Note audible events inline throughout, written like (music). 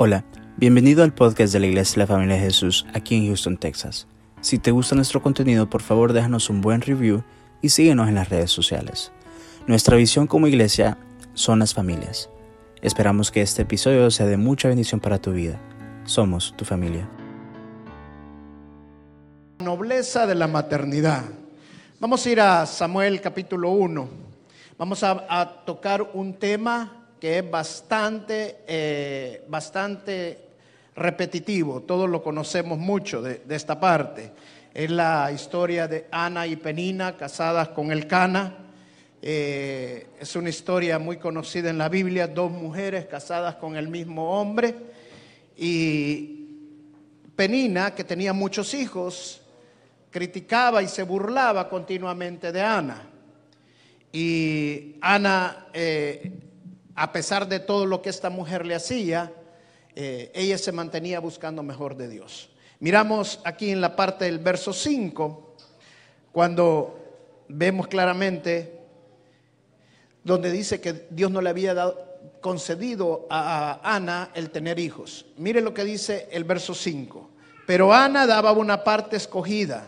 Hola, bienvenido al podcast de la Iglesia de la Familia de Jesús aquí en Houston, Texas. Si te gusta nuestro contenido, por favor déjanos un buen review y síguenos en las redes sociales. Nuestra visión como iglesia son las familias. Esperamos que este episodio sea de mucha bendición para tu vida. Somos tu familia. Nobleza de la maternidad. Vamos a ir a Samuel capítulo 1. Vamos a, a tocar un tema que es bastante, eh, bastante repetitivo, todos lo conocemos mucho de, esta parte. Es la historia de Ana y Penina casadas con el Cana. Eh, es una historia muy conocida en la Biblia, dos mujeres casadas con el mismo hombre. Y Penina, que tenía muchos hijos, criticaba y se burlaba continuamente de Ana. Y Ana eh, a pesar de todo lo que esta mujer le hacía, eh, ella se mantenía buscando mejor de Dios. Miramos aquí en la parte del verso 5, cuando vemos claramente donde dice que Dios no le había dado, concedido a Ana el tener hijos. Mire lo que dice el verso 5. Pero Ana daba una parte escogida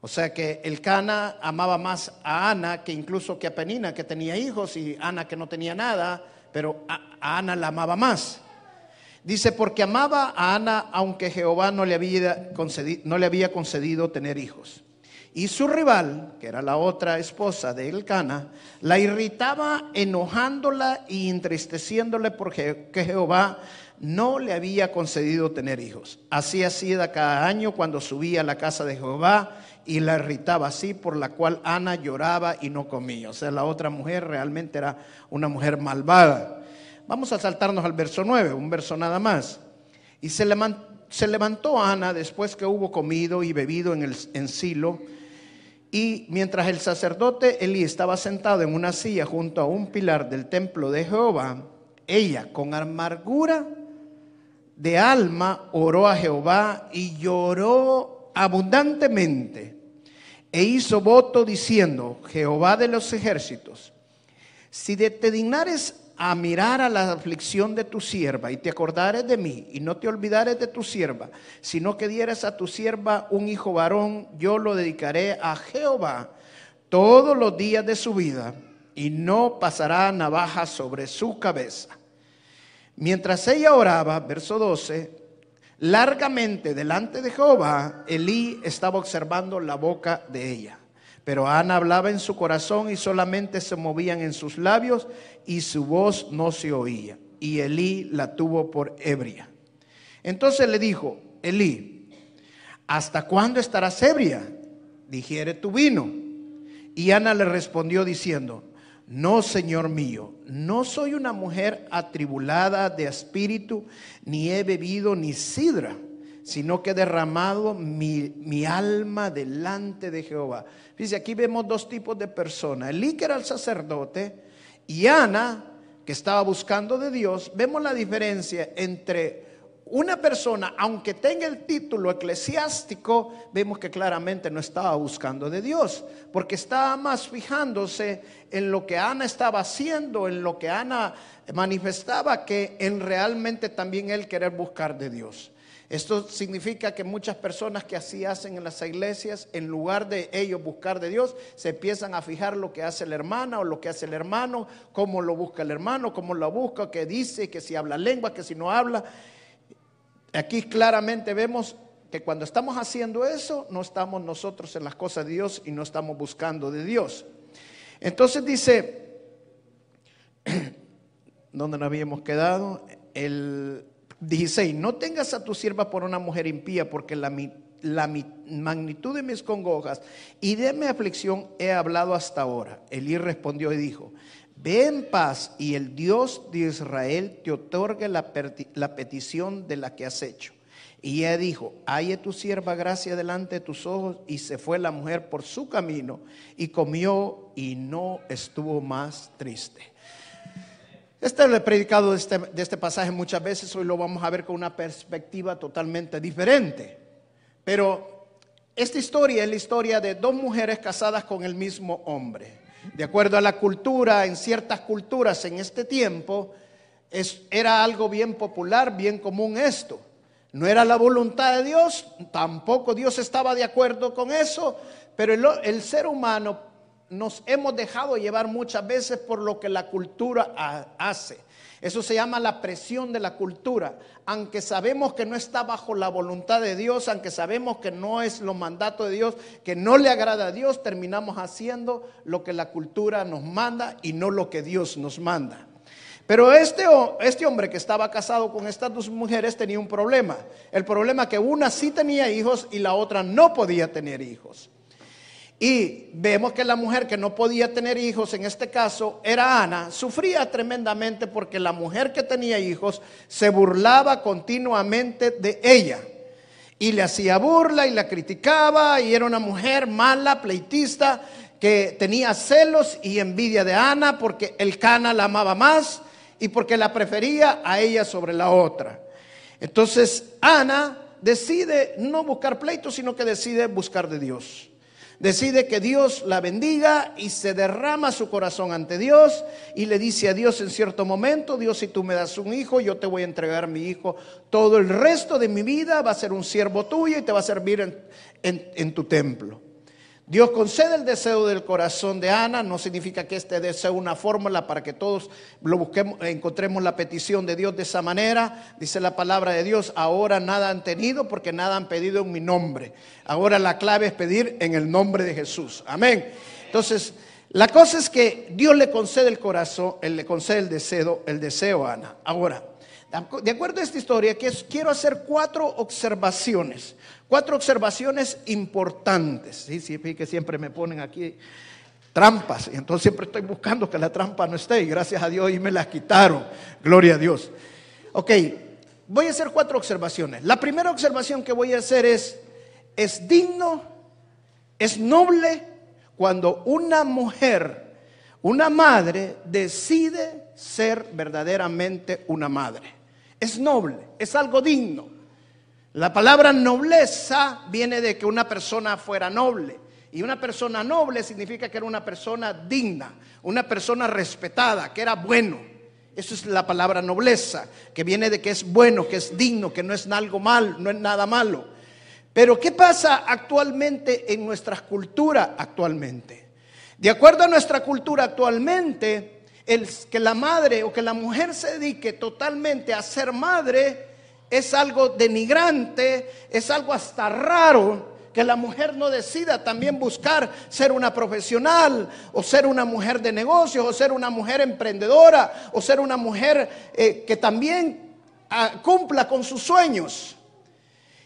o sea que el Cana amaba más a Ana que incluso que a Penina, que tenía hijos, y Ana que no tenía nada, pero a, Ana la amaba más. Dice, porque amaba a Ana aunque Jehová no le, había concedido, no le había concedido tener hijos. Y su rival, que era la otra esposa de Elcana, la irritaba enojándola y entristeciéndole porque Jehová no le había concedido tener hijos. Así hacía cada año cuando subía a la casa de Jehová y la irritaba así, por la cual Ana lloraba y no comía. O sea, la otra mujer realmente era una mujer malvada. Vamos a saltarnos al verso 9, un verso nada más. Y se levantó, se levantó Ana después que hubo comido y bebido en, el, en Silo. Y mientras el sacerdote Elí estaba sentado en una silla junto a un pilar del templo de Jehová, ella con amargura de alma oró a Jehová y lloró abundantemente e hizo voto diciendo, Jehová de los ejércitos, si te dignares a mirar a la aflicción de tu sierva y te acordares de mí y no te olvidares de tu sierva, sino que dieras a tu sierva un hijo varón, yo lo dedicaré a Jehová todos los días de su vida y no pasará navaja sobre su cabeza. Mientras ella oraba, verso 12, Largamente delante de Jehová, Elí estaba observando la boca de ella. Pero Ana hablaba en su corazón y solamente se movían en sus labios y su voz no se oía. Y Elí la tuvo por ebria. Entonces le dijo, Elí, ¿hasta cuándo estarás ebria? Digiere tu vino. Y Ana le respondió diciendo, no, Señor mío, no soy una mujer atribulada de espíritu, ni he bebido ni sidra, sino que he derramado mi, alma delante de Jehová. Dice, aquí vemos dos tipos de personas. Elí, que era el sacerdote, y Ana, que estaba buscando de Dios. Vemos la diferencia entre una persona, aunque tenga el título eclesiástico, vemos que claramente no estaba buscando de Dios, porque estaba más fijándose en lo que Ana estaba haciendo, en lo que Ana manifestaba, que en realmente también él querer buscar de Dios. Esto significa que muchas personas que así hacen en las iglesias, en lugar de ellos buscar de Dios, se empiezan a fijar lo que hace la hermana o lo que hace el hermano, cómo lo busca el hermano, cómo lo busca, qué dice, que si habla lengua, que si no habla. Aquí claramente vemos que cuando estamos haciendo eso, no estamos nosotros en las cosas de Dios y no estamos buscando de Dios. Entonces dice, (clears throat) ¿dónde nos habíamos quedado? El 16, no tengas a tu sierva por una mujer impía, porque la, la magnitud de mis congojas y de mi aflicción he hablado hasta ahora. Elí respondió y dijo, Ve en paz y el Dios de Israel te otorgue la, petición de la que has hecho. Y ella dijo, halle tu sierva gracia delante de tus ojos. Y se fue la mujer por su camino y comió y no estuvo más triste. Este es el predicado de este, de este pasaje muchas veces, hoy lo vamos a ver con una perspectiva totalmente diferente. Pero esta historia es la historia de dos mujeres casadas con el mismo hombre. De acuerdo a la cultura, en ciertas culturas en este tiempo, es, era algo bien popular, bien común esto. No era la voluntad de Dios, tampoco Dios estaba de acuerdo con eso, pero el, el ser humano nos hemos dejado llevar muchas veces por lo que la cultura hace. Eso se llama la presión de la cultura. Aunque sabemos que no está bajo la voluntad de Dios, aunque sabemos que no es lo mandato de Dios, que no le agrada a Dios, terminamos haciendo lo que la cultura nos manda y no lo que Dios nos manda. Pero este, este hombre que estaba casado con estas dos mujeres tenía un problema. El problema que una sí tenía hijos y la otra no podía tener hijos. Y vemos que la mujer que no podía tener hijos, en este caso era Ana, sufría tremendamente porque la mujer que tenía hijos se burlaba continuamente de ella. Y le hacía burla y la criticaba y era una mujer mala, pleitista, que tenía celos y envidia de Ana porque el Cana la amaba más y porque la prefería a ella sobre la otra. Entonces Ana decide no buscar pleito, sino que decide buscar de Dios decide que Dios la bendiga y se derrama su corazón ante Dios y le dice a Dios en cierto momento, Dios si tú me das un hijo, yo te voy a entregar mi hijo. Todo el resto de mi vida va a ser un siervo tuyo y te va a servir en, tu templo. Dios concede el deseo del corazón de Ana, no significa que este deseo una fórmula para que todos lo busquemos, encontremos la petición de Dios de esa manera. Dice la palabra de Dios, ahora nada han tenido porque nada han pedido en mi nombre. Ahora la clave es pedir en el nombre de Jesús. Amén. Entonces, la cosa es que Dios le concede el corazón, él le concede el deseo, el deseo a Ana. Ahora, de acuerdo a esta historia, quiero hacer cuatro observaciones, cuatro observaciones importantes. Sí, sí, que siempre me ponen aquí trampas, y entonces siempre estoy buscando que la trampa no esté, y gracias a Dios y me las quitaron. Gloria a Dios. Ok, voy a hacer cuatro observaciones. La primera observación que voy a hacer es, es digno, es noble cuando una mujer, una madre, decide ser verdaderamente una madre. Es noble, es algo digno. La palabra nobleza viene de que una persona fuera noble. Y una persona noble significa que era una persona digna, una persona respetada, que era bueno. Eso es la palabra nobleza, que viene de que es bueno, que es digno, que no es algo mal, no es nada malo. Pero ¿qué pasa actualmente en nuestra cultura actualmente? De acuerdo a nuestra cultura actualmente, el que la madre o que la mujer se dedique totalmente a ser madre es algo denigrante, es algo hasta raro que la mujer no decida también buscar ser una profesional o ser una mujer de negocios o ser una mujer emprendedora o ser una mujer eh, que también ah, cumpla con sus sueños.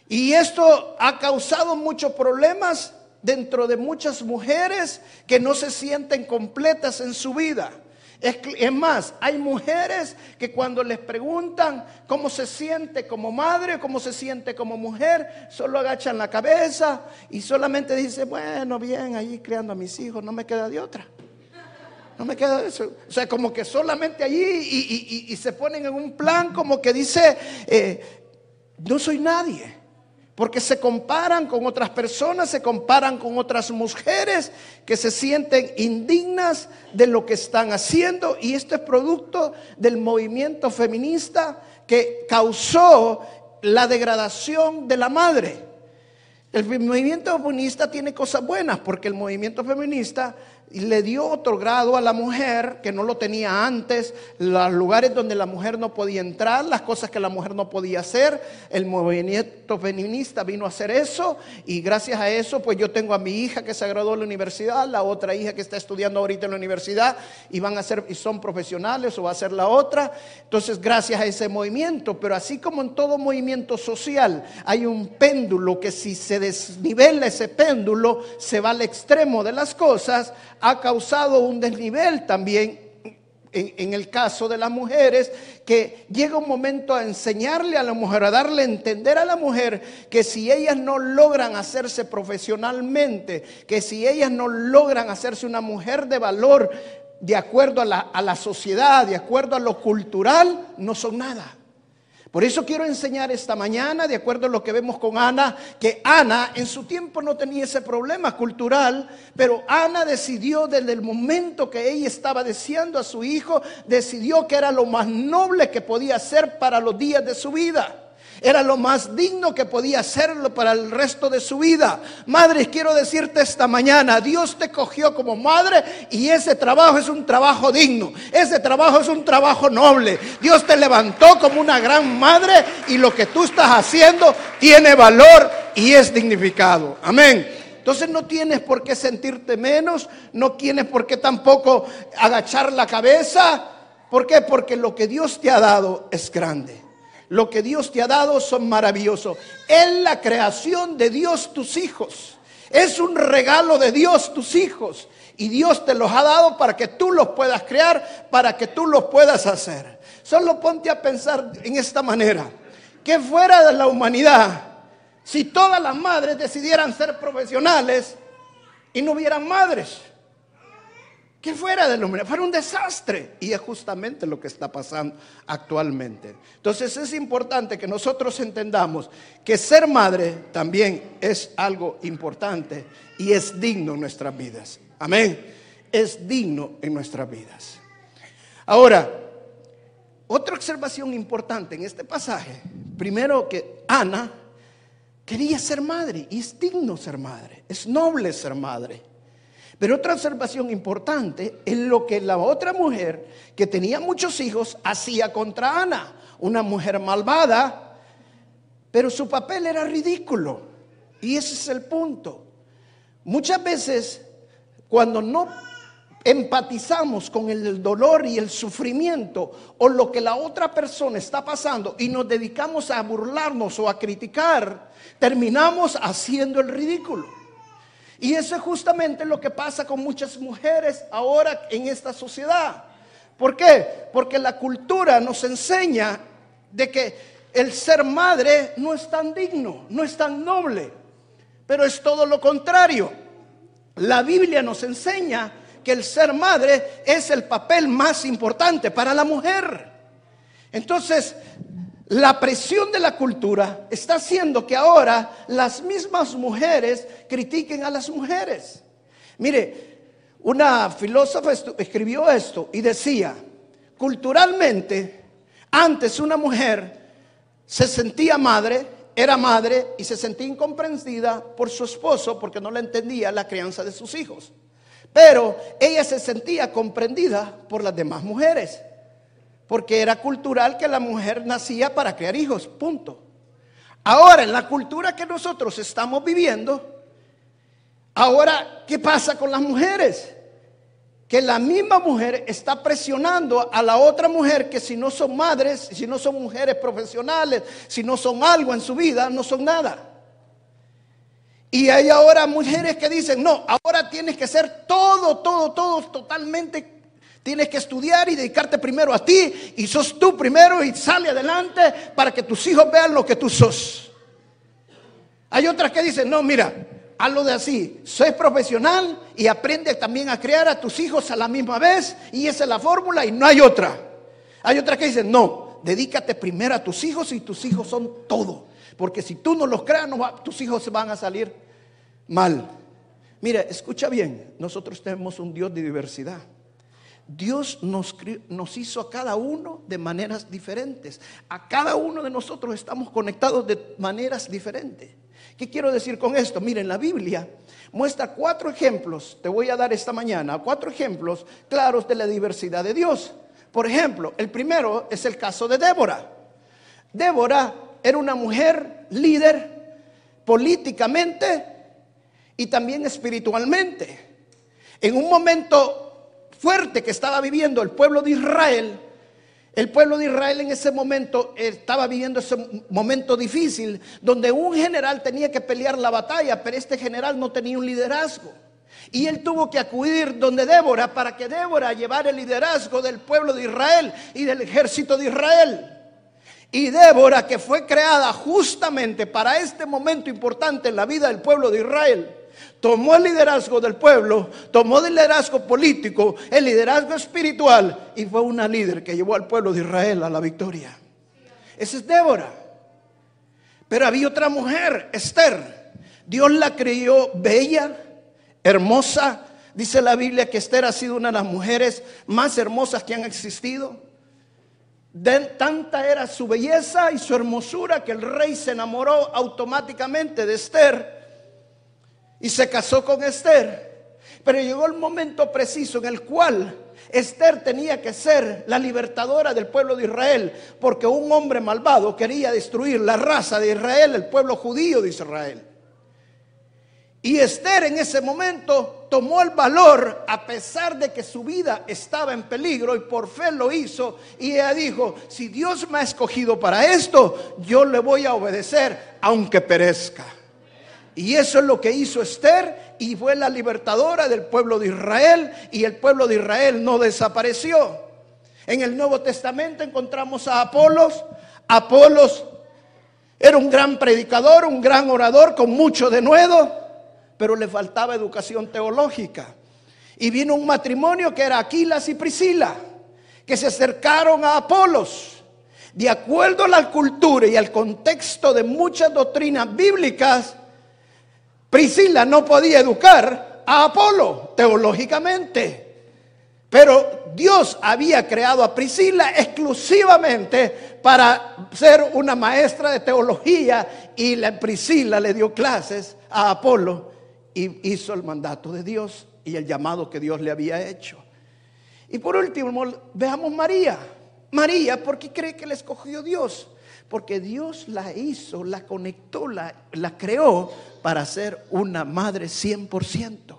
Y esto ha causado muchos problemas dentro de muchas mujeres que no se sienten completas en su vida. Es, más, hay mujeres que cuando les preguntan cómo se siente como madre, cómo se siente como mujer, solo agachan la cabeza y solamente dicen, bueno, bien, allí criando a mis hijos, no me queda de otra. No me queda de eso. O sea, como que solamente allí y, se ponen en un plan como que dice, eh, no soy nadie. Porque se comparan con otras personas, se comparan con otras mujeres que se sienten indignas de lo que están haciendo. Y esto es producto del movimiento feminista que causó la degradación de la madre. El movimiento feminista tiene cosas buenas porque el movimiento feminista le dio otro grado a la mujer que no lo tenía antes, los lugares donde la mujer no podía entrar, las cosas que la mujer no podía hacer. El movimiento feminista vino a hacer eso y gracias a eso pues yo tengo a mi hija que se graduó en la universidad, la otra hija que está estudiando ahorita en la universidad y van a ser y son profesionales o va a ser la otra. Entonces gracias a ese movimiento, pero así como en todo movimiento social hay un péndulo que si se desnivela ese péndulo se va al extremo de las cosas, ha causado un desnivel también en, el caso de las mujeres, que llega un momento a enseñarle a la mujer, a darle a entender a la mujer que si ellas no logran hacerse profesionalmente, que si ellas no logran hacerse una mujer de valor de acuerdo a la, a la sociedad, de acuerdo a lo cultural, no son nada. Por eso quiero enseñar esta mañana, de acuerdo a lo que vemos con Ana, que Ana en su tiempo no tenía ese problema cultural, pero Ana decidió desde el momento que ella estaba deseando a su hijo, decidió que era lo más noble que podía hacer para los días de su vida. Era lo más digno que podía hacerlo para el resto de su vida. Madre, quiero decirte esta mañana, Dios te cogió como madre y ese trabajo es un trabajo digno. Ese trabajo es un trabajo noble. Dios te levantó como una gran madre y lo que tú estás haciendo tiene valor y es dignificado. Amén. Entonces no tienes por qué sentirte menos, no tienes por qué tampoco agachar la cabeza. ¿Por qué? Porque lo que Dios te ha dado es grande. Lo que Dios te ha dado son maravillosos. Es la creación de Dios tus hijos. Es un regalo de Dios tus hijos. Y Dios te los ha dado para que tú los puedas crear, para que tú los puedas hacer. Solo ponte a pensar en esta manera. Que fuera de la humanidad, si todas las madres decidieran ser profesionales y no hubieran madres que fuera del hombre, fuera un desastre. Y es justamente lo que está pasando actualmente. Entonces es importante que nosotros entendamos que ser madre también es algo importante y es digno en nuestras vidas. Amén. Es digno en nuestras vidas. Ahora, otra observación importante en este pasaje, primero que Ana quería ser madre y es digno ser madre, es noble ser madre. Pero otra observación importante es lo que la otra mujer que tenía muchos hijos hacía contra Ana, una mujer malvada, pero su papel era ridículo. Y ese es el punto. Muchas veces, cuando no empatizamos con el dolor y el sufrimiento o lo que la otra persona está pasando y nos dedicamos a burlarnos o a criticar, terminamos haciendo el ridículo. Y eso es justamente lo que pasa con muchas mujeres ahora en esta sociedad. ¿Por qué? Porque la cultura nos enseña de que el ser madre no es tan digno, no es tan noble, pero es todo lo contrario. La Biblia nos enseña que el ser madre es el papel más importante para la mujer. Entonces, la presión de la cultura está haciendo que ahora las mismas mujeres critiquen a las mujeres. Mire, una filósofa escribió esto y decía, culturalmente, antes una mujer se sentía madre, era madre y se sentía incomprendida por su esposo porque no le entendía la crianza de sus hijos. Pero ella se sentía comprendida por las demás mujeres porque era cultural que la mujer nacía para crear hijos, punto. Ahora, en la cultura que nosotros estamos viviendo, ahora, ¿qué pasa con las mujeres? Que la misma mujer está presionando a la otra mujer que si no son madres, si no son mujeres profesionales, si no son algo en su vida, no son nada. Y hay ahora mujeres que dicen, no, ahora tienes que ser todo, todo, todo totalmente Tienes que estudiar y dedicarte primero a ti y sos tú primero y sale adelante para que tus hijos vean lo que tú sos. Hay otras que dicen, no, mira, hazlo de así, soy profesional y aprende también a crear a tus hijos a la misma vez y esa es la fórmula y no hay otra. Hay otras que dicen, no, dedícate primero a tus hijos y tus hijos son todo. Porque si tú no los creas, tus hijos van a salir mal. Mira, escucha bien, nosotros tenemos un Dios de diversidad. Dios nos, hizo a cada uno de maneras diferentes. A cada uno de nosotros estamos conectados de maneras diferentes. ¿Qué quiero decir con esto? Miren, la Biblia muestra cuatro ejemplos, te voy a dar esta mañana, cuatro ejemplos claros de la diversidad de Dios. Por ejemplo, el primero es el caso de Débora. Débora era una mujer líder políticamente y también espiritualmente. En un momento fuerte que estaba viviendo el pueblo de Israel, el pueblo de Israel en ese momento estaba viviendo ese momento difícil donde un general tenía que pelear la batalla, pero este general no tenía un liderazgo. Y él tuvo que acudir donde Débora para que Débora llevara el liderazgo del pueblo de Israel y del ejército de Israel. Y Débora, que fue creada justamente para este momento importante en la vida del pueblo de Israel, tomó el liderazgo del pueblo, tomó el liderazgo político, el liderazgo espiritual y fue una líder que llevó al pueblo de Israel a la victoria. Esa es Débora. Pero había otra mujer, Esther. Dios la creyó bella, hermosa. Dice la Biblia que Esther ha sido una de las mujeres más hermosas que han existido. tanta era su belleza y su hermosura que el rey se enamoró automáticamente de Esther y se casó con Esther. Pero llegó el momento preciso en el cual Esther tenía que ser la libertadora del pueblo de Israel, porque un hombre malvado quería destruir la raza de Israel, el pueblo judío de Israel. Y Esther en ese momento tomó el valor a pesar de que su vida estaba en peligro y por fe lo hizo. Y ella dijo, si Dios me ha escogido para esto, yo le voy a obedecer aunque perezca. Y eso es lo que hizo Esther y fue la libertadora del pueblo de Israel y el pueblo de Israel no desapareció. En el Nuevo Testamento encontramos a Apolos. Apolos era un gran predicador, un gran orador con mucho denuedo, pero le faltaba educación teológica. Y vino un matrimonio que era Aquilas y Priscila, que se acercaron a Apolos. De acuerdo a la cultura y al contexto de muchas doctrinas bíblicas, Priscila no podía educar a Apolo teológicamente. Pero Dios había creado a Priscila exclusivamente para ser una maestra de teología y la Priscila le dio clases a Apolo y hizo el mandato de Dios y el llamado que Dios le había hecho. Y por último, veamos María. María, ¿por qué cree que le escogió Dios? Porque Dios la hizo, la conectó, la, creó para ser una madre 100%.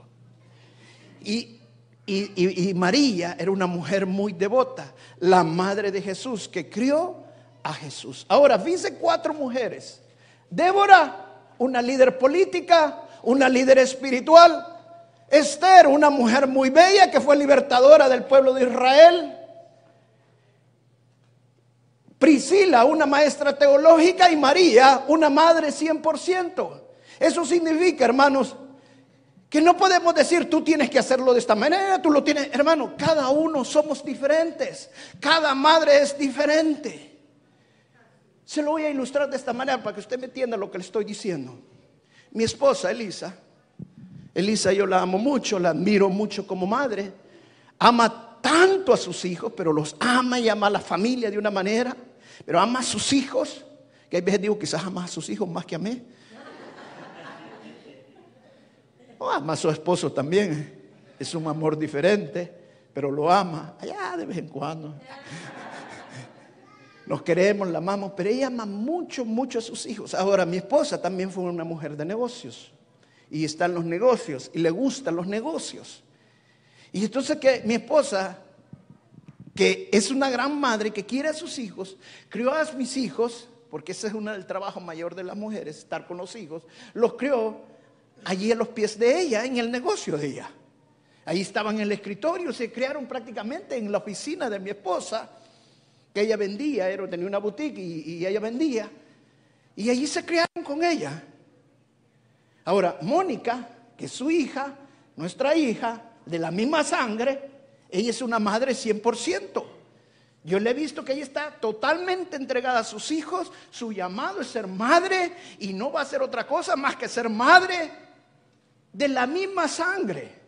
Y, y, y, María era una mujer muy devota, la madre de Jesús que crió a Jesús. Ahora, fíjense cuatro mujeres. Débora, una líder política, una líder espiritual. Esther, una mujer muy bella que fue libertadora del pueblo de Israel. Priscila, una maestra teológica, y María, una madre 100%. Eso significa, hermanos, que no podemos decir tú tienes que hacerlo de esta manera, tú lo tienes, hermano, cada uno somos diferentes, cada madre es diferente. Se lo voy a ilustrar de esta manera para que usted me entienda lo que le estoy diciendo. Mi esposa, Elisa, Elisa yo la amo mucho, la admiro mucho como madre, ama tanto a sus hijos, pero los ama y ama a la familia de una manera pero ama a sus hijos, que hay veces digo quizás ama a sus hijos más que a mí. O ama a su esposo también, es un amor diferente, pero lo ama allá de vez en cuando. Nos queremos, la amamos, pero ella ama mucho, mucho a sus hijos. Ahora, mi esposa también fue una mujer de negocios y está en los negocios y le gustan los negocios. Y entonces que mi esposa que es una gran madre que quiere a sus hijos, crió a mis hijos, porque ese es uno del trabajo mayor de las mujeres, estar con los hijos, los crió allí a los pies de ella, en el negocio de ella. Ahí estaban en el escritorio, se criaron prácticamente en la oficina de mi esposa, que ella vendía, era, tenía una boutique y ella vendía, y allí se criaron con ella. Ahora, Mónica, que es su hija, nuestra hija, de la misma sangre, ella es una madre 100%. Yo le he visto que ella está totalmente entregada a sus hijos. Su llamado es ser madre y no va a ser otra cosa más que ser madre de la misma sangre.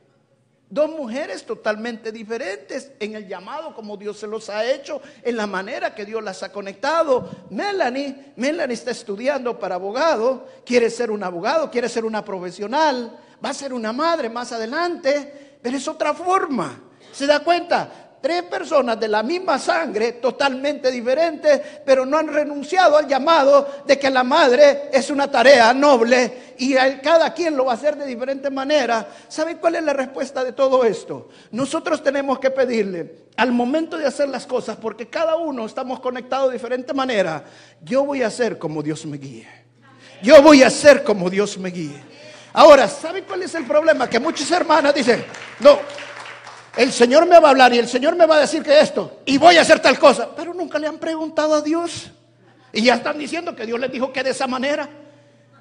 Dos mujeres totalmente diferentes en el llamado como Dios se los ha hecho, en la manera que Dios las ha conectado. Melanie, Melanie está estudiando para abogado, quiere ser un abogado, quiere ser una profesional, va a ser una madre más adelante, pero es otra forma. ¿Se da cuenta? Tres personas de la misma sangre, totalmente diferentes, pero no han renunciado al llamado de que la madre es una tarea noble y cada quien lo va a hacer de diferente manera. ¿Saben cuál es la respuesta de todo esto? Nosotros tenemos que pedirle al momento de hacer las cosas, porque cada uno estamos conectados de diferente manera, yo voy a hacer como Dios me guíe. Yo voy a hacer como Dios me guíe. Ahora, ¿saben cuál es el problema? Que muchas hermanas dicen, no, el Señor me va a hablar y el Señor me va a decir que esto, y voy a hacer tal cosa, pero nunca le han preguntado a Dios. Y ya están diciendo que Dios les dijo que de esa manera.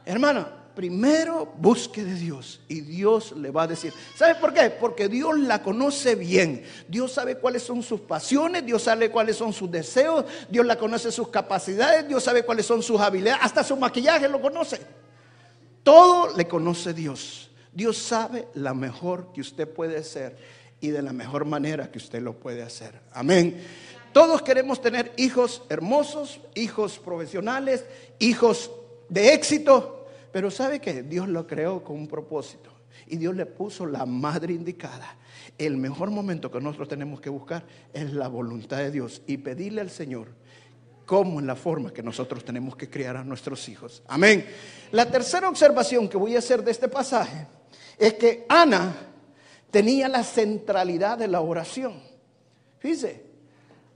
Hermana, primero busque de Dios y Dios le va a decir. ¿Sabe por qué? Porque Dios la conoce bien. Dios sabe cuáles son sus pasiones, Dios sabe cuáles son sus deseos, Dios la conoce sus capacidades, Dios sabe cuáles son sus habilidades, hasta su maquillaje lo conoce. Todo le conoce Dios. Dios sabe la mejor que usted puede ser y de la mejor manera que usted lo puede hacer. Amén. Todos queremos tener hijos hermosos, hijos profesionales, hijos de éxito, pero ¿sabe que Dios lo creó con un propósito y Dios le puso la madre indicada. El mejor momento que nosotros tenemos que buscar es la voluntad de Dios y pedirle al Señor cómo es la forma que nosotros tenemos que criar a nuestros hijos. Amén. La tercera observación que voy a hacer de este pasaje es que Ana tenía la centralidad de la oración. Fíjese,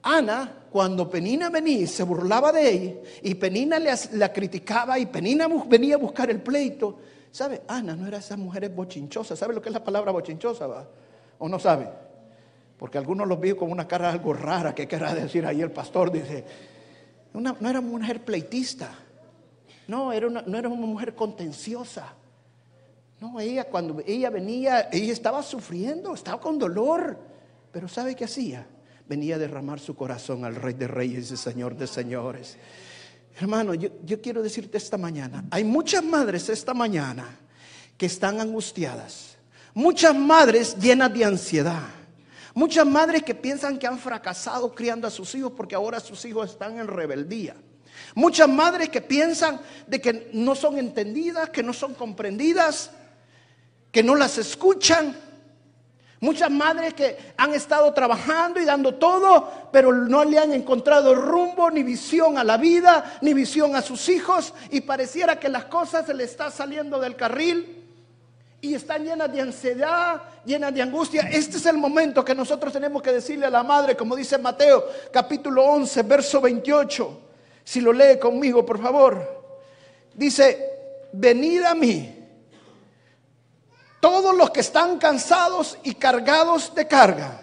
Ana, cuando Penina venía se burlaba de ella, y Penina la criticaba, y Penina venía a buscar el pleito, ¿sabe? Ana no era esa mujer bochinchosa. ¿Sabe lo que es la palabra bochinchosa? ¿O no sabe? Porque algunos los vio con una cara algo rara que querrá decir ahí el pastor. Dice, no era una mujer pleitista. No, era no era una mujer contenciosa. No, ella cuando ella venía, ella estaba sufriendo, estaba con dolor. Pero ¿sabe qué hacía? venía a derramar su corazón al Rey de Reyes y Señor de Señores. Hermano, yo, yo quiero decirte esta mañana, hay muchas madres esta mañana que están angustiadas, muchas madres llenas de ansiedad. Muchas madres que piensan que han fracasado criando a sus hijos porque ahora sus hijos están en rebeldía. Muchas madres que piensan de que no son entendidas, que no son comprendidas, que no las escuchan. Muchas madres que han estado trabajando y dando todo, pero no le han encontrado rumbo, ni visión a la vida, ni visión a sus hijos, y pareciera que las cosas se le están saliendo del carril y están llenas de ansiedad, llenas de angustia. Este es el momento que nosotros tenemos que decirle a la madre, como dice Mateo capítulo 11, verso 28. Si lo lee conmigo, por favor. Dice, venid a mí todos los que están cansados y cargados de carga,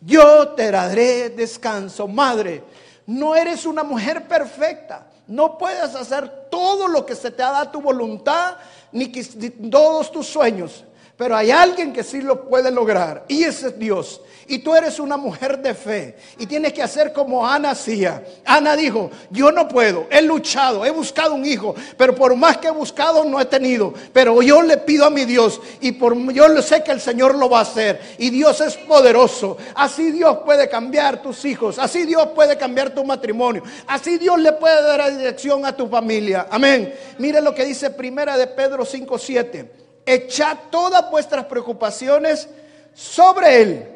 yo te daré descanso. Madre, no eres una mujer perfecta. No puedes hacer todo lo que se te ha dado tu voluntad, ni todos tus sueños. Pero hay alguien que sí lo puede lograr y ese es Dios. Y tú eres una mujer de fe y tienes que hacer como Ana hacía. Ana dijo, yo no puedo, he luchado, he buscado un hijo, pero por más que he buscado no he tenido. Pero yo le pido a mi Dios y por yo sé que el Señor lo va a hacer. Y Dios es poderoso. Así Dios puede cambiar tus hijos, así Dios puede cambiar tu matrimonio, así Dios le puede dar dirección a tu familia. Amén. Mire lo que dice primera de Pedro 5:7 echad todas vuestras preocupaciones sobre Él,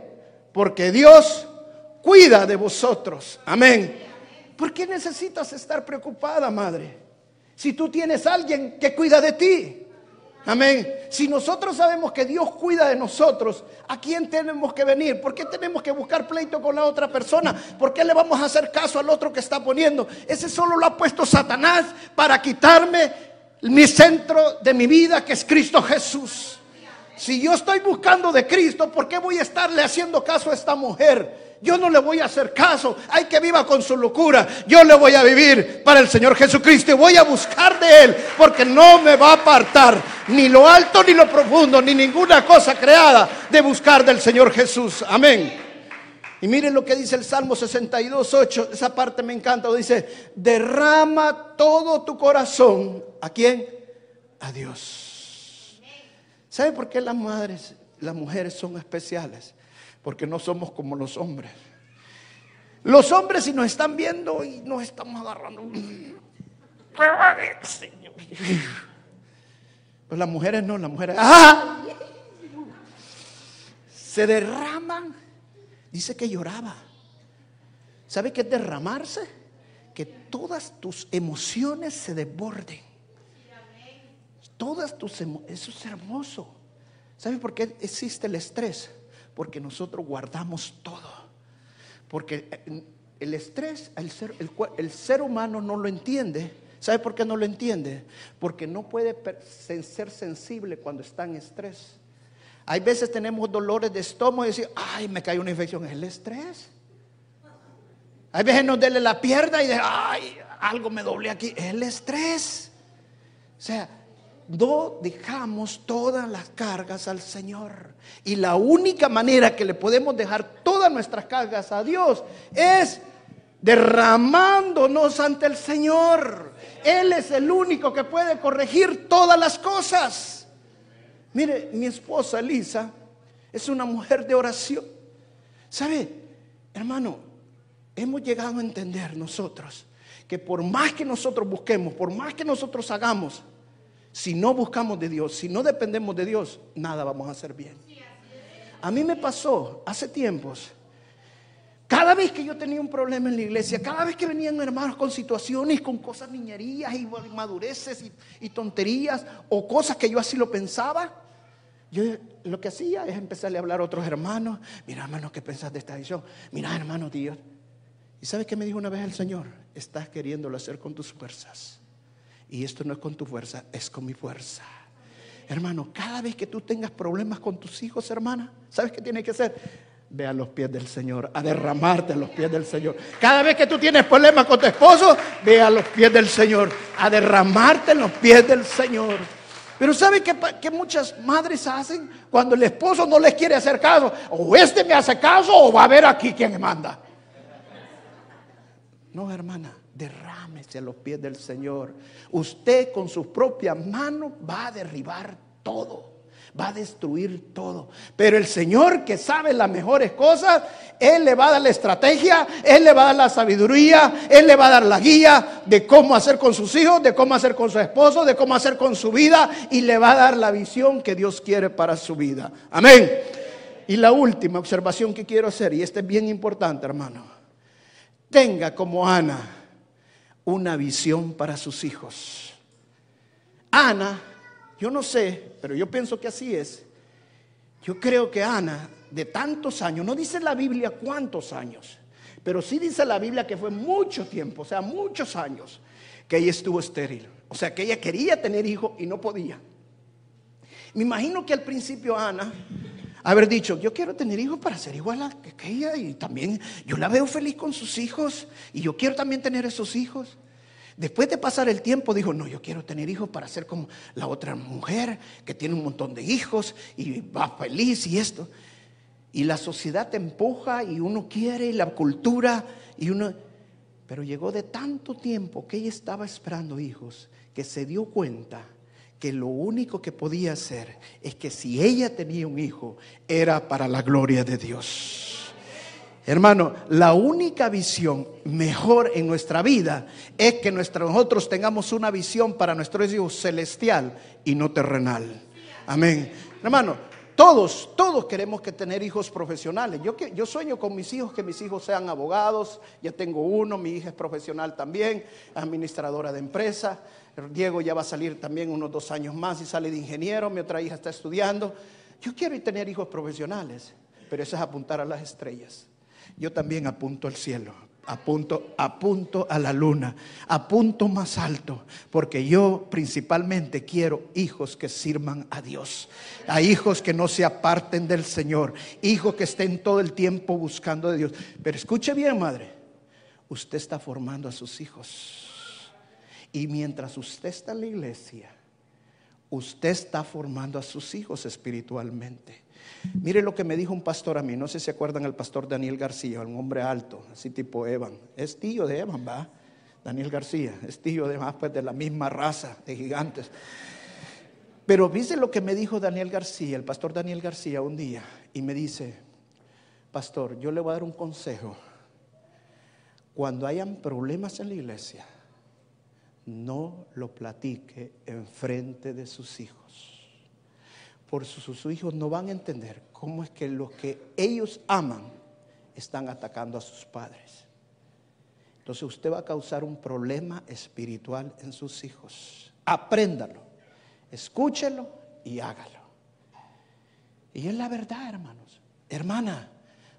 porque Dios cuida de vosotros. Amén. ¿Por qué necesitas estar preocupada, madre? Si tú tienes alguien que cuida de ti. Amén. Si nosotros sabemos que Dios cuida de nosotros, ¿a quién tenemos que venir? ¿Por qué tenemos que buscar pleito con la otra persona? ¿Por qué le vamos a hacer caso al otro que está poniendo? Ese solo lo ha puesto Satanás para quitarme mi centro de mi vida que es Cristo Jesús. Si yo estoy buscando de Cristo, ¿por qué voy a estarle haciendo caso a esta mujer? Yo no le voy a hacer caso. Hay que viva con su locura. Yo le voy a vivir para el Señor Jesucristo y voy a buscar de Él porque no me va a apartar ni lo alto ni lo profundo ni ninguna cosa creada de buscar del Señor Jesús. Amén. Y miren lo que dice el Salmo 62, 8, esa parte me encanta, dice, derrama todo tu corazón, ¿a quién? A Dios. ¿Sabe por qué las madres, las mujeres son especiales? Porque no somos como los hombres. Los hombres si nos están viendo y nos estamos agarrando. Pues las mujeres no, las mujeres ¡ah! se derraman Dice que lloraba. ¿Sabe qué es derramarse? Que todas tus emociones se desborden. Todas tus emociones. Eso es hermoso. ¿Sabe por qué existe el estrés? Porque nosotros guardamos todo. Porque eh, el estrés, el ser, el ser humano no lo entiende. ¿Sabe por qué no lo entiende? Porque no puede ser sensible cuando está en estrés. Hay veces tenemos dolores de estómago y decir, ay, me cae una infección. Es el estrés. Hay veces nos duele la pierna y de, ay, algo me doble aquí. Es el estrés. O sea, no dejamos todas las cargas al Señor. Y la única manera que le podemos dejar todas nuestras cargas a Dios es derramándonos ante el Señor. Él es el único que puede corregir todas las cosas. Mire, mi esposa Elisa es una mujer de oración. ¿Sabe, hermano? Hemos llegado a entender nosotros que por más que nosotros busquemos, por más que nosotros hagamos, si no buscamos de Dios, si no dependemos de Dios, nada vamos a hacer bien. A mí me pasó hace tiempos. Cada vez que yo tenía un problema en la iglesia, cada vez que venían hermanos con situaciones, con cosas niñerías y madureces y, tonterías o cosas que yo así lo pensaba, yo lo que hacía es empezarle a hablar a otros hermanos. Mira, hermano, ¿qué pensás de esta visión? Mira, hermano, Dios. ¿Y sabes qué me dijo una vez el Señor? Estás queriéndolo hacer con tus fuerzas. Y esto no es con tu fuerza, es con mi fuerza. Hermano, cada vez que tú tengas problemas con tus hijos, hermana, ¿sabes qué tiene que hacer? Ve a los pies del Señor, a derramarte a los pies del Señor. Cada vez que tú tienes problemas con tu esposo, ve a los pies del Señor, a derramarte en los pies del Señor. Pero ¿sabe qué, qué, muchas madres hacen cuando el esposo no les quiere hacer caso? O este me hace caso o va a ver aquí quien me manda. No, hermana, derrámese a los pies del Señor. Usted con sus propias manos va a derribar todo va a destruir todo. Pero el Señor que sabe las mejores cosas, Él le va a dar la estrategia, Él le va a dar la sabiduría, Él le va a dar la guía de cómo hacer con sus hijos, de cómo hacer con su esposo, de cómo hacer con su vida y le va a dar la visión que Dios quiere para su vida. Amén. Y la última observación que quiero hacer, y esta es bien importante, hermano, tenga como Ana una visión para sus hijos. Ana, yo no sé, pero yo pienso que así es. Yo creo que Ana, de tantos años, no dice la Biblia cuántos años, pero sí dice la Biblia que fue mucho tiempo, o sea, muchos años, que ella estuvo estéril. O sea, que ella quería tener hijos y no podía. Me imagino que al principio Ana haber dicho, yo quiero tener hijos para ser igual a ella y también yo la veo feliz con sus hijos y yo quiero también tener esos hijos. Después de pasar el tiempo dijo, no, yo quiero tener hijos para ser como la otra mujer que tiene un montón de hijos y va feliz y esto. Y la sociedad te empuja y uno quiere y la cultura y uno... Pero llegó de tanto tiempo que ella estaba esperando hijos que se dio cuenta que lo único que podía hacer es que si ella tenía un hijo era para la gloria de Dios. Hermano, la única visión mejor en nuestra vida es que nosotros tengamos una visión para nuestros hijos celestial y no terrenal. Amén. Hermano, todos, todos queremos que tener hijos profesionales. Yo, yo sueño con mis hijos que mis hijos sean abogados. Ya tengo uno, mi hija es profesional también, administradora de empresa. Diego ya va a salir también unos dos años más y sale de ingeniero. Mi otra hija está estudiando. Yo quiero tener hijos profesionales, pero eso es apuntar a las estrellas. Yo también apunto al cielo, apunto, apunto a la luna, apunto más alto, porque yo principalmente quiero hijos que sirvan a Dios, a hijos que no se aparten del Señor, hijos que estén todo el tiempo buscando de Dios. Pero escuche bien, madre, usted está formando a sus hijos. Y mientras usted está en la iglesia, usted está formando a sus hijos espiritualmente. Mire lo que me dijo un pastor a mí, no sé si se acuerdan el pastor Daniel García, un hombre alto, así tipo Evan. Es tío de Evan, va. Daniel García, es tío de pues de la misma raza de gigantes. Pero dice lo que me dijo Daniel García, el pastor Daniel García un día, y me dice, pastor, yo le voy a dar un consejo. Cuando hayan problemas en la iglesia, no lo platique en frente de sus hijos. Por sus, hijos no van a entender cómo es que los que ellos aman están atacando a sus padres. Entonces usted va a causar un problema espiritual en sus hijos. Apréndalo, escúchelo y hágalo. Y es la verdad, hermanos. Hermana,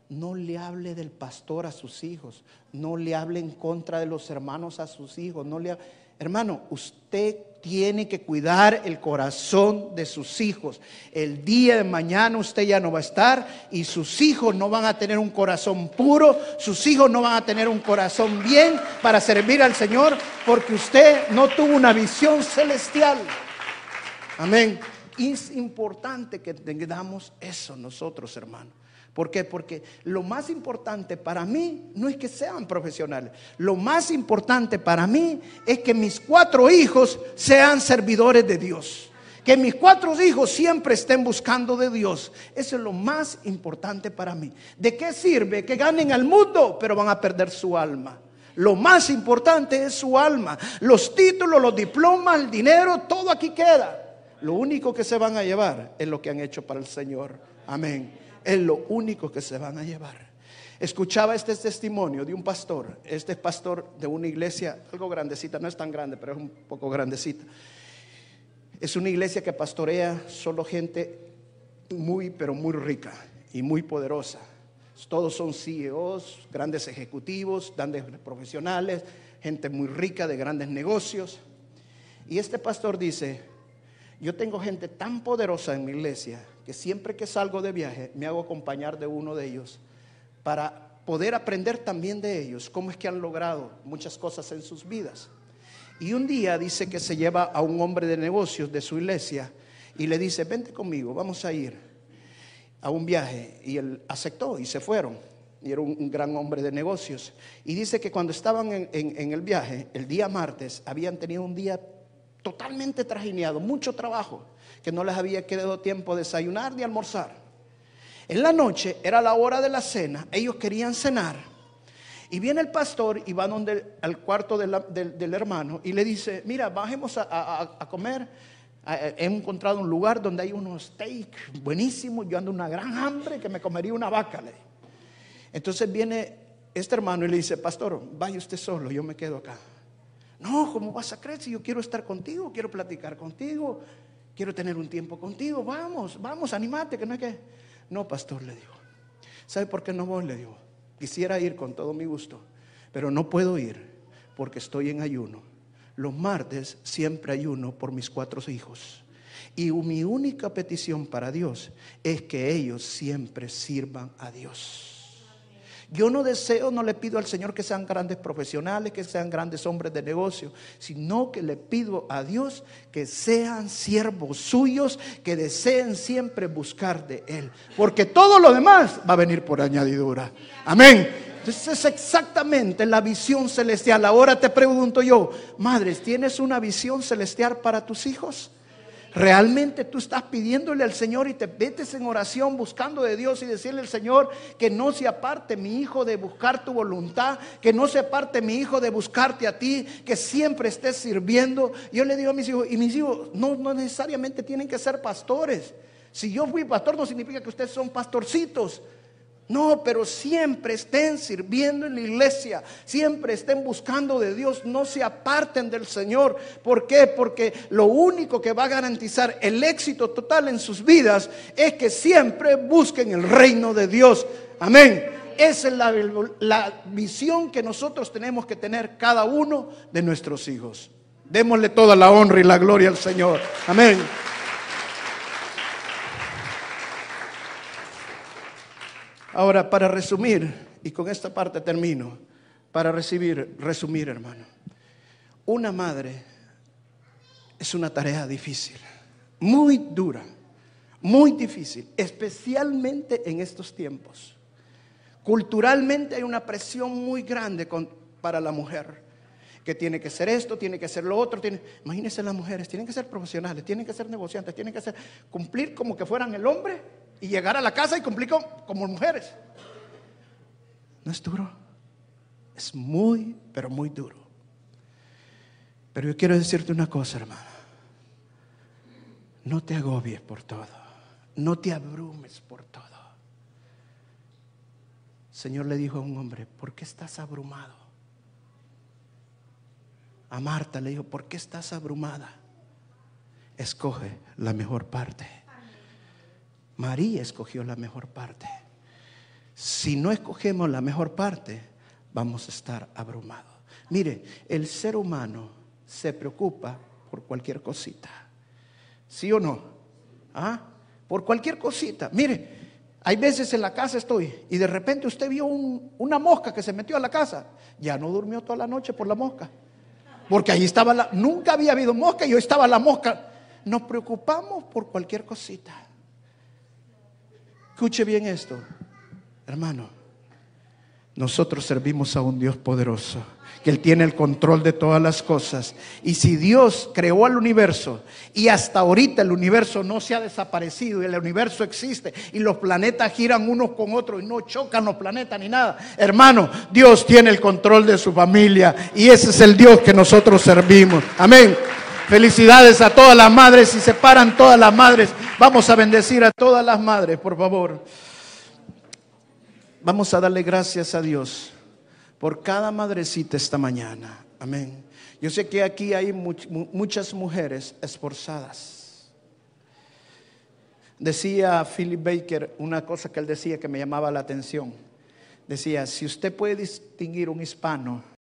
no le hable del pastor a sus hijos, no le hable en contra de los hermanos a sus hijos, no le Hermano, usted tiene que cuidar el corazón de sus hijos. El día de mañana usted ya no va a estar y sus hijos no van a tener un corazón puro, sus hijos no van a tener un corazón bien para servir al Señor porque usted no tuvo una visión celestial. Amén. Es importante que tengamos eso nosotros, hermanos. ¿Por qué? Porque lo más importante para mí no es que sean profesionales. Lo más importante para mí es que mis cuatro hijos sean servidores de Dios. Que mis cuatro hijos siempre estén buscando de Dios. Eso es lo más importante para mí. ¿De qué sirve que ganen al mundo, pero van a perder su alma? Lo más importante es su alma. Los títulos, los diplomas, el dinero, todo aquí queda. Lo único que se van a llevar es lo que han hecho para el Señor. Amén es lo único que se van a llevar. Escuchaba este testimonio de un pastor, este es pastor de una iglesia, algo grandecita, no es tan grande, pero es un poco grandecita. Es una iglesia que pastorea solo gente muy, pero muy rica y muy poderosa. Todos son CEOs, grandes ejecutivos, grandes profesionales, gente muy rica de grandes negocios. Y este pastor dice, yo tengo gente tan poderosa en mi iglesia que siempre que salgo de viaje me hago acompañar de uno de ellos para poder aprender también de ellos cómo es que han logrado muchas cosas en sus vidas. Y un día dice que se lleva a un hombre de negocios de su iglesia y le dice, vente conmigo, vamos a ir a un viaje. Y él aceptó y se fueron. Y era un, gran hombre de negocios. Y dice que cuando estaban en, en el viaje, el día martes, habían tenido un día totalmente trajineado, mucho trabajo que no les había quedado tiempo de desayunar ni almorzar. En la noche era la hora de la cena, ellos querían cenar. Y viene el pastor y va donde, al cuarto del, hermano y le dice, mira, bajemos a, comer. He encontrado un lugar donde hay unos steak buenísimos. Yo ando una gran hambre que me comería una vaca. Entonces viene este hermano y le dice, pastor, vaya usted solo, yo me quedo acá. No, ¿cómo vas a creer si yo quiero estar contigo? Quiero platicar contigo quiero tener un tiempo contigo, vamos, vamos, animate, que no es que... No, pastor, le digo. ¿Sabe por qué no voy? Le digo. Quisiera ir con todo mi gusto, pero no puedo ir porque estoy en ayuno. Los martes siempre ayuno por mis cuatro hijos. Y mi única petición para Dios es que ellos siempre sirvan a Dios. Yo no deseo, no le pido al Señor que sean grandes profesionales, que sean grandes hombres de negocio, sino que le pido a Dios que sean siervos suyos, que deseen siempre buscar de Él. Porque todo lo demás va a venir por añadidura. Amén. Entonces es exactamente la visión celestial. Ahora te pregunto yo, madres, ¿tienes una visión celestial para tus hijos? Realmente tú estás pidiéndole al Señor y te metes en oración buscando de Dios y decirle al Señor que no se aparte mi hijo de buscar tu voluntad, que no se aparte mi hijo de buscarte a ti, que siempre estés sirviendo. Yo le digo a mis hijos, y mis hijos no, no necesariamente tienen que ser pastores. Si yo fui pastor no significa que ustedes son pastorcitos. No, pero siempre estén sirviendo en la iglesia, siempre estén buscando de Dios, no se aparten del Señor. ¿Por qué? Porque lo único que va a garantizar el éxito total en sus vidas es que siempre busquen el reino de Dios. Amén. Esa es la, la visión que nosotros tenemos que tener cada uno de nuestros hijos. Démosle toda la honra y la gloria al Señor. Amén. Ahora, para resumir, y con esta parte termino, para recibir, resumir, hermano, una madre es una tarea difícil, muy dura, muy difícil, especialmente en estos tiempos. Culturalmente hay una presión muy grande para la mujer, que tiene que ser esto, tiene que ser lo otro. Tiene, imagínense las mujeres, tienen que ser profesionales, tienen que ser negociantes, tienen que ser, cumplir como que fueran el hombre y llegar a la casa y cumplir como, mujeres. No es duro, es muy, pero muy duro. Pero yo quiero decirte una cosa, hermano. No te agobies por todo. No te abrumes por todo. Señor le dijo a un hombre, ¿por qué estás abrumado? A Marta le dijo, ¿por qué estás abrumada? Escoge la mejor parte. María escogió la mejor parte. Si no escogemos la mejor parte, vamos a estar abrumados. Mire, el ser humano se preocupa por cualquier cosita. ¿Sí o no? ¿Ah? Por cualquier cosita. Mire, hay veces en la casa estoy y de repente usted vio una mosca que se metió a la casa. Ya no durmió toda la noche por la mosca. Porque ahí estaba la... Nunca había habido mosca y yo estaba la mosca nos preocupamos por cualquier cosita. Escuche bien esto, hermano. Nosotros servimos a un Dios poderoso, que Él tiene el control de todas las cosas. Y si Dios creó al universo y hasta ahorita el universo no se ha desaparecido y el universo existe y los planetas giran unos con otros y no chocan los planetas ni nada, hermano, Dios tiene el control de su familia y ese es el Dios que nosotros servimos. Amén. Felicidades a todas las madres. Si se paran todas las madres, vamos a bendecir a todas las madres, por favor. Vamos a darle gracias a Dios por cada madrecita esta mañana. Amén. Yo sé que aquí hay muchas mujeres esforzadas. Decía Philip Baker una cosa que él decía que me llamaba la atención. Decía, si usted puede distinguir un hispano